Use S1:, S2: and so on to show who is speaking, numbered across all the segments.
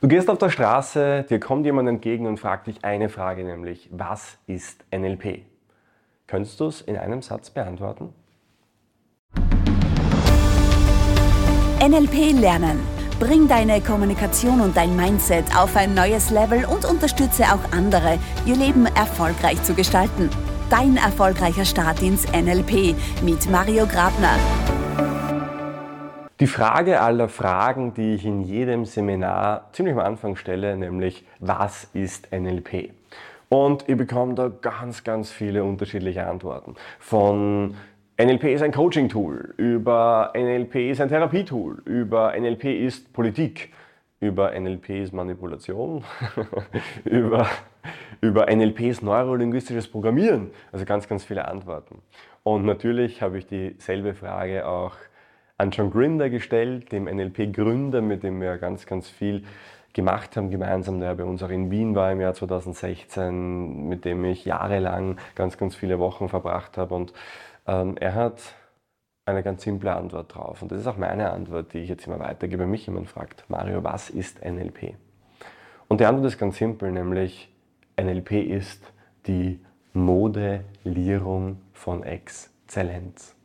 S1: Du gehst auf der Straße, dir kommt jemand entgegen und fragt dich eine Frage, nämlich, was ist NLP? Könntest du es in einem Satz beantworten?
S2: NLP lernen. Bring deine Kommunikation und dein Mindset auf ein neues Level und unterstütze auch andere, ihr Leben erfolgreich zu gestalten. Dein erfolgreicher Start ins NLP mit Mario Grabner.
S1: Die Frage aller Fragen, die ich in jedem Seminar ziemlich am Anfang stelle, nämlich was ist NLP? Und ich bekomme da ganz, ganz viele unterschiedliche Antworten. Von NLP ist ein Coaching-Tool, über NLP ist ein Therapietool, über NLP ist Politik, über NLP ist Manipulation, über, über NLP ist neurolinguistisches Programmieren. Also ganz, ganz viele Antworten. Und natürlich habe ich dieselbe Frage auch an John Grinder gestellt, dem NLP-Gründer, mit dem wir ganz, ganz viel gemacht haben gemeinsam, der bei uns auch in Wien war im Jahr 2016, mit dem ich jahrelang ganz, ganz viele Wochen verbracht habe. Und ähm, er hat eine ganz simple Antwort drauf. Und das ist auch meine Antwort, die ich jetzt immer weitergebe, wenn mich jemand fragt, Mario, was ist NLP? Und die Antwort ist ganz simpel, nämlich NLP ist die Modellierung von Exzellenz.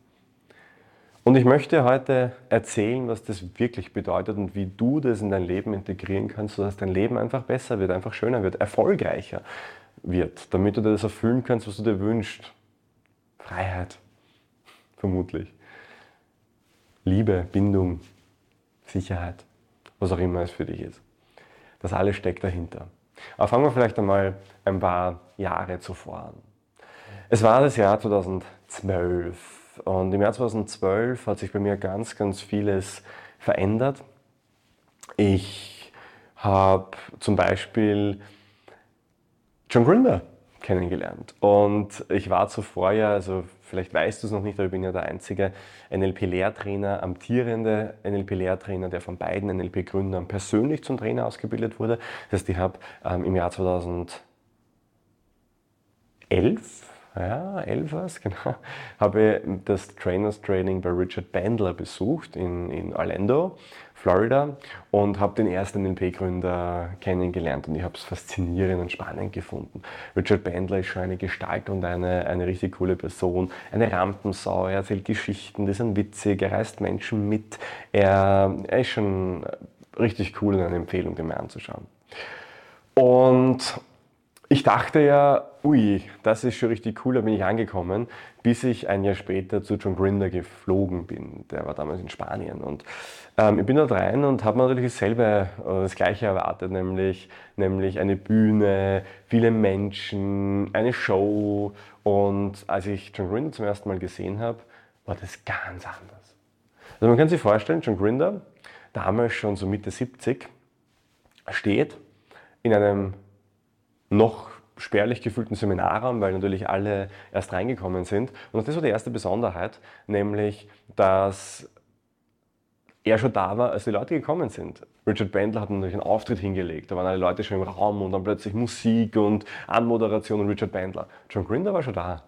S1: Und ich möchte heute erzählen, was das wirklich bedeutet und wie du das in dein Leben integrieren kannst, sodass dein Leben einfach besser wird, einfach schöner wird, erfolgreicher wird, damit du dir das erfüllen kannst, was du dir wünschst. Freiheit, vermutlich. Liebe, Bindung, Sicherheit, was auch immer es für dich ist. Das alles steckt dahinter. Aber fangen wir vielleicht einmal ein paar Jahre zuvor an. Es war das Jahr 2012 und im Jahr 2012 hat sich bei mir ganz, ganz vieles verändert. Ich habe zum Beispiel John Grinder kennengelernt. Und ich war zuvor ja, also vielleicht weißt du es noch nicht, aber ich bin ja der einzige NLP-Lehrtrainer, amtierende NLP-Lehrtrainer, der von beiden NLP-Gründern persönlich zum Trainer ausgebildet wurde. Das heißt, ich habe ähm, im Jahr 2011 ja, elf war es, genau, habe das Trainers Training bei Richard Bandler besucht in, in Orlando, Florida und habe den ersten NLP-Gründer kennengelernt und ich habe es faszinierend und spannend gefunden. Richard Bandler ist schon eine Gestalt und eine, eine richtig coole Person, eine Rampensau, er erzählt Geschichten, die sind witzig, er reißt Menschen mit, er, er ist schon richtig cool und eine Empfehlung, den mir anzuschauen. Und ich dachte ja, ui, das ist schon richtig cool, da bin ich angekommen, bis ich ein Jahr später zu John Grinder geflogen bin. Der war damals in Spanien. Und ähm, ich bin dort rein und habe natürlich dasselbe, oder das Gleiche erwartet, nämlich, nämlich eine Bühne, viele Menschen, eine Show. Und als ich John Grinder zum ersten Mal gesehen habe, war das ganz anders. Also man kann sich vorstellen, John Grinder, damals schon so Mitte 70, steht in einem noch spärlich gefühlten Seminarraum, weil natürlich alle erst reingekommen sind. Und das war die erste Besonderheit, nämlich, dass er schon da war, als die Leute gekommen sind. Richard Bandler hat natürlich einen Auftritt hingelegt, da waren alle Leute schon im Raum und dann plötzlich Musik und Anmoderation und Richard Bandler. John Grinder war schon da.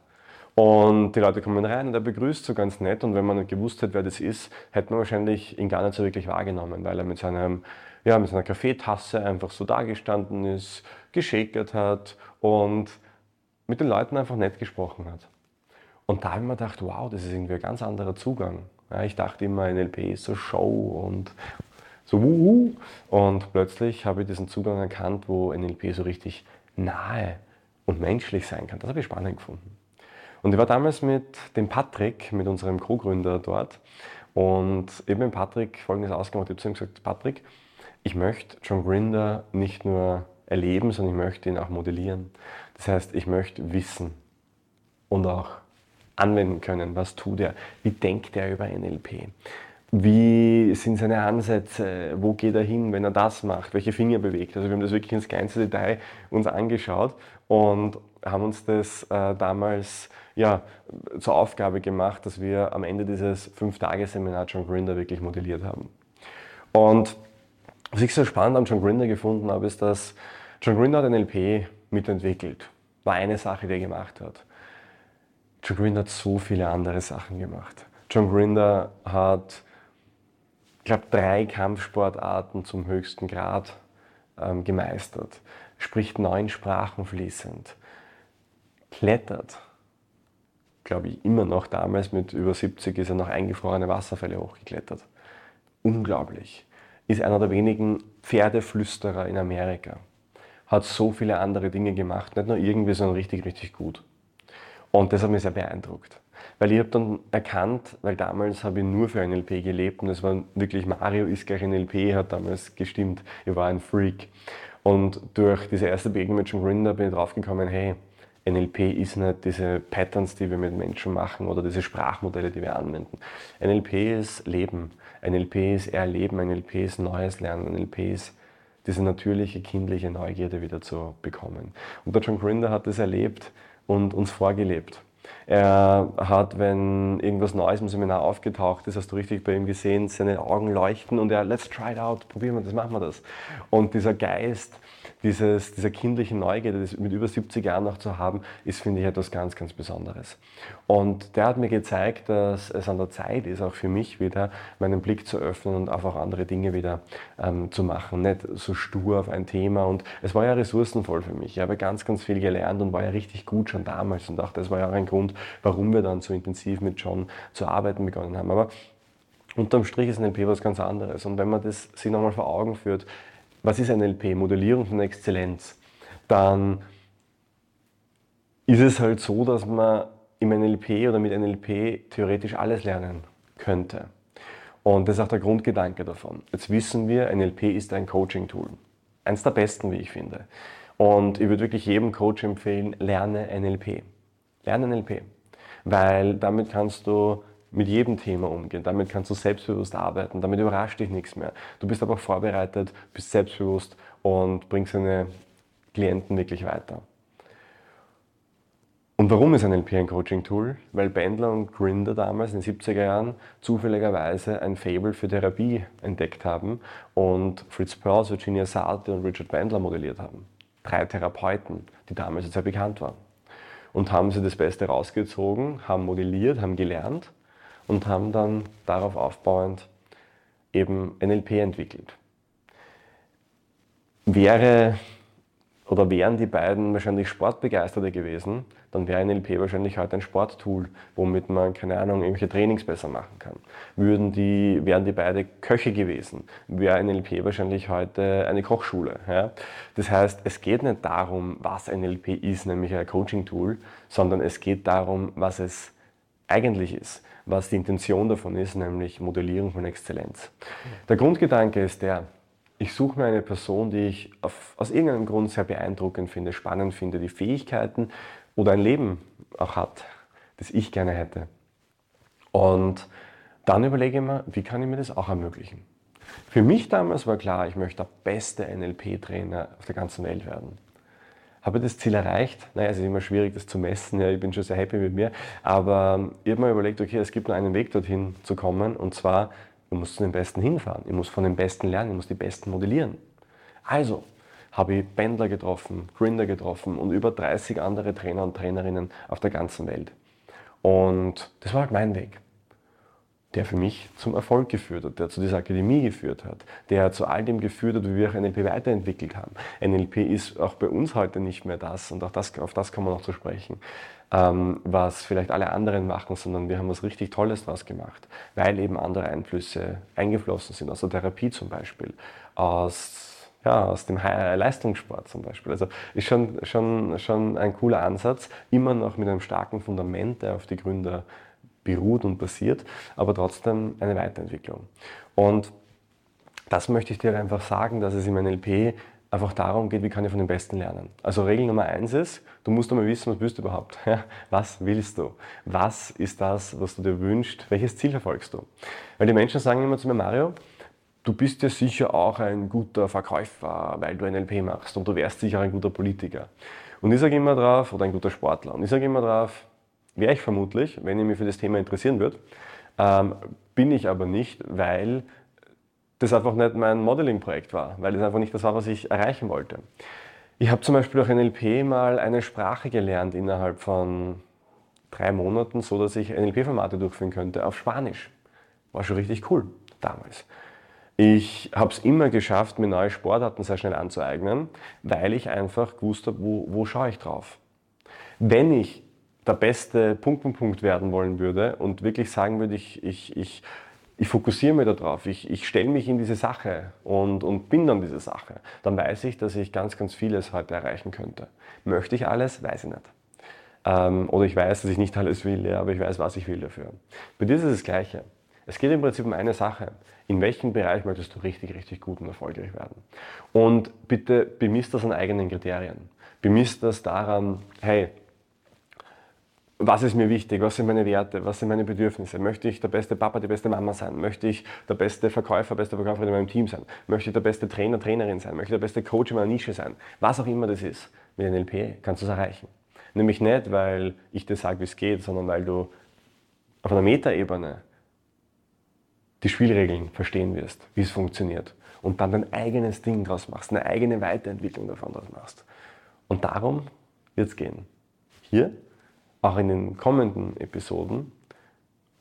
S1: Und die Leute kommen rein und er begrüßt so ganz nett und wenn man gewusst hätte, wer das ist, hätte man wahrscheinlich ihn gar nicht so wirklich wahrgenommen, weil er mit seinem ja, mit seiner Kaffeetasse einfach so dagestanden ist, geschäkert hat und mit den Leuten einfach nett gesprochen hat. Und da habe ich mir gedacht, wow, das ist irgendwie ein ganz anderer Zugang. Ja, ich dachte immer, NLP ist so Show und so wuhu. Und plötzlich habe ich diesen Zugang erkannt, wo NLP so richtig nahe und menschlich sein kann. Das habe ich spannend gefunden. Und ich war damals mit dem Patrick, mit unserem Co-Gründer dort. Und eben mit Patrick folgendes ausgemacht. Ich habe zu ihm gesagt, Patrick, ich möchte John Grinder nicht nur erleben, sondern ich möchte ihn auch modellieren. Das heißt, ich möchte wissen und auch anwenden können, was tut er, wie denkt er über NLP, wie sind seine Ansätze, wo geht er hin, wenn er das macht, welche Finger bewegt. Also wir haben das wirklich ins kleinste Detail uns angeschaut und haben uns das äh, damals ja, zur Aufgabe gemacht, dass wir am Ende dieses Fünf-Tage-Seminar John Grinder wirklich modelliert haben. Und was ich so spannend an John Grinder gefunden habe, ist, dass John Grinder hat NLP mitentwickelt. War eine Sache, die er gemacht hat. John Grinder hat so viele andere Sachen gemacht. John Grinder hat, ich glaube, drei Kampfsportarten zum höchsten Grad ähm, gemeistert, spricht neun Sprachen fließend, klettert, glaube ich, immer noch damals mit über 70 ist er noch eingefrorene Wasserfälle hochgeklettert. Unglaublich. Ist einer der wenigen Pferdeflüsterer in Amerika. Hat so viele andere Dinge gemacht, nicht nur irgendwie, sondern richtig, richtig gut. Und das hat mich sehr beeindruckt. Weil ich habe dann erkannt, weil damals habe ich nur für NLP gelebt und es war wirklich Mario ist gleich NLP, hat damals gestimmt. Ich war ein Freak. Und durch diese erste Begegnung mit John Grinder bin ich draufgekommen, hey, NLP ist nicht diese Patterns, die wir mit Menschen machen oder diese Sprachmodelle, die wir anwenden. NLP ist Leben, NLP ist Erleben, NLP ist Neues Lernen, NLP ist diese natürliche kindliche Neugierde wieder zu bekommen. Und der John Grinder hat das erlebt und uns vorgelebt. Er hat, wenn irgendwas Neues im Seminar aufgetaucht ist, hast du richtig bei ihm gesehen, seine Augen leuchten und er, let's try it out, probieren wir das, machen wir das. Und dieser Geist, dieses, dieser kindlichen Neugierde, das mit über 70 Jahren noch zu haben, ist, finde ich, etwas ganz, ganz Besonderes. Und der hat mir gezeigt, dass es an der Zeit ist, auch für mich wieder meinen Blick zu öffnen und einfach andere Dinge wieder ähm, zu machen. Nicht so stur auf ein Thema. Und es war ja ressourcenvoll für mich. Ich habe ganz, ganz viel gelernt und war ja richtig gut schon damals und auch das war ja auch ein Grund, warum wir dann so intensiv mit John zu arbeiten begonnen haben. Aber unterm Strich ist NLP was ganz anderes. Und wenn man das sich nochmal vor Augen führt, was ist NLP? Modellierung von Exzellenz. Dann ist es halt so, dass man im NLP oder mit NLP theoretisch alles lernen könnte. Und das ist auch der Grundgedanke davon. Jetzt wissen wir, NLP ist ein Coaching-Tool. Eins der besten, wie ich finde. Und ich würde wirklich jedem Coach empfehlen, lerne NLP. Lerne NLP. Weil damit kannst du mit jedem Thema umgehen. Damit kannst du selbstbewusst arbeiten. Damit überrascht dich nichts mehr. Du bist aber vorbereitet, bist selbstbewusst und bringst deine Klienten wirklich weiter. Und warum ist NLP ein Coaching-Tool? Weil Bandler und Grinder damals in den 70er Jahren zufälligerweise ein Fable für Therapie entdeckt haben und Fritz Perls, Virginia Satir und Richard Bandler modelliert haben. Drei Therapeuten, die damals sehr bekannt waren. Und haben sie das Beste rausgezogen, haben modelliert, haben gelernt und haben dann darauf aufbauend eben NLP entwickelt. Wäre oder wären die beiden wahrscheinlich Sportbegeisterte gewesen, dann wäre NLP wahrscheinlich heute ein Sporttool, womit man, keine Ahnung, irgendwelche Trainings besser machen kann. Würden die, wären die beide Köche gewesen, wäre NLP wahrscheinlich heute eine Kochschule. Ja? Das heißt, es geht nicht darum, was NLP ist, nämlich ein Coaching-Tool, sondern es geht darum, was es eigentlich ist was die Intention davon ist, nämlich Modellierung von Exzellenz. Der Grundgedanke ist der, ich suche mir eine Person, die ich auf, aus irgendeinem Grund sehr beeindruckend finde, spannend finde, die Fähigkeiten oder ein Leben auch hat, das ich gerne hätte. Und dann überlege ich mir, wie kann ich mir das auch ermöglichen. Für mich damals war klar, ich möchte der beste NLP-Trainer auf der ganzen Welt werden. Habe ich das Ziel erreicht? Naja, es ist immer schwierig, das zu messen. Ja, ich bin schon sehr happy mit mir. Aber ich habe mir überlegt, okay, es gibt nur einen Weg dorthin zu kommen. Und zwar, ich muss zu den Besten hinfahren. Ich muss von den Besten lernen. Ich muss die Besten modellieren. Also habe ich Bändler getroffen, Grinder getroffen und über 30 andere Trainer und Trainerinnen auf der ganzen Welt. Und das war halt mein Weg der für mich zum Erfolg geführt hat, der zu dieser Akademie geführt hat, der zu all dem geführt hat, wie wir auch NLP weiterentwickelt haben. NLP ist auch bei uns heute nicht mehr das, und auch das, auf das kann man noch zu sprechen, ähm, was vielleicht alle anderen machen, sondern wir haben was richtig Tolles daraus gemacht, weil eben andere Einflüsse eingeflossen sind, aus der Therapie zum Beispiel, aus, ja, aus dem Leistungssport zum Beispiel. Also ist schon, schon, schon ein cooler Ansatz, immer noch mit einem starken Fundament, der auf die Gründer beruht und basiert, aber trotzdem eine Weiterentwicklung. Und das möchte ich dir einfach sagen, dass es im NLP einfach darum geht, wie kann ich von den Besten lernen. Also Regel Nummer eins ist, du musst einmal wissen, was bist du überhaupt? Was willst du? Was ist das, was du dir wünschst? Welches Ziel verfolgst du? Weil die Menschen sagen immer zu mir, Mario, du bist ja sicher auch ein guter Verkäufer, weil du NLP machst und du wärst sicher ein guter Politiker. Und ich sage immer drauf, oder ein guter Sportler, und ich sage immer drauf, Wäre ich vermutlich, wenn ich mich für das Thema interessieren würde. Ähm, bin ich aber nicht, weil das einfach nicht mein Modeling-Projekt war, weil es einfach nicht das war, was ich erreichen wollte. Ich habe zum Beispiel auch NLP mal eine Sprache gelernt innerhalb von drei Monaten, so dass ich NLP-Formate durchführen könnte auf Spanisch. War schon richtig cool damals. Ich habe es immer geschafft, mir neue Sportarten sehr schnell anzueignen, weil ich einfach gewusst habe, wo, wo schaue ich drauf. Wenn ich der beste Punkt, Punkt, Punkt werden wollen würde und wirklich sagen würde, ich, ich, ich, ich fokussiere mich darauf, ich, ich stelle mich in diese Sache und, und bin dann diese Sache, dann weiß ich, dass ich ganz, ganz vieles heute erreichen könnte. Möchte ich alles? Weiß ich nicht. Ähm, oder ich weiß, dass ich nicht alles will, ja, aber ich weiß, was ich will dafür. Bei dir ist es das Gleiche. Es geht im Prinzip um eine Sache. In welchem Bereich möchtest du richtig, richtig gut und erfolgreich werden? Und bitte bemisst das an eigenen Kriterien. Bemisst das daran, hey, was ist mir wichtig, was sind meine Werte, was sind meine Bedürfnisse, möchte ich der beste Papa, die beste Mama sein, möchte ich der beste Verkäufer, beste Verkäuferin in meinem Team sein, möchte ich der beste Trainer, Trainerin sein, möchte ich der beste Coach in meiner Nische sein, was auch immer das ist, mit NLP kannst du es erreichen. Nämlich nicht, weil ich dir sage, wie es geht, sondern weil du auf einer Metaebene die Spielregeln verstehen wirst, wie es funktioniert und dann dein eigenes Ding draus machst, eine eigene Weiterentwicklung davon draus machst. Und darum wird es gehen. Hier, auch in den kommenden Episoden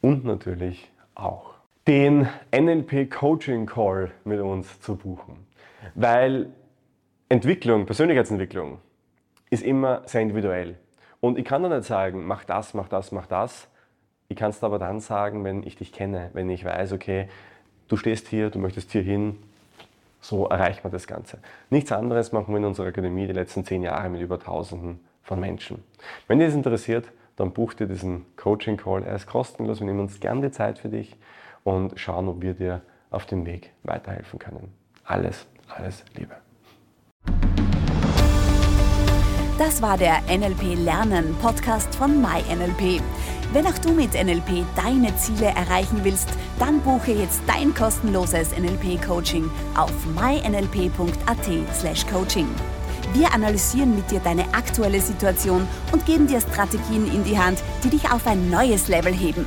S1: und natürlich auch den NLP Coaching Call mit uns zu buchen. Weil Entwicklung, Persönlichkeitsentwicklung ist immer sehr individuell. Und ich kann da nicht sagen, mach das, mach das, mach das, ich kann es aber dann sagen, wenn ich dich kenne, wenn ich weiß, okay, du stehst hier, du möchtest hier hin, so erreicht man das Ganze. Nichts anderes machen wir in unserer Akademie die letzten zehn Jahre mit über Tausenden von Menschen. Wenn dich das interessiert, dann buch dir diesen Coaching Call. Er ist kostenlos. Wir nehmen uns gern die Zeit für dich und schauen, ob wir dir auf dem Weg weiterhelfen können. Alles, alles Liebe.
S2: Das war der NLP Lernen Podcast von MyNLP. Wenn auch du mit NLP deine Ziele erreichen willst, dann buche jetzt dein kostenloses NLP-Coaching auf mynlp.at/coaching. Wir analysieren mit dir deine aktuelle Situation und geben dir Strategien in die Hand, die dich auf ein neues Level heben.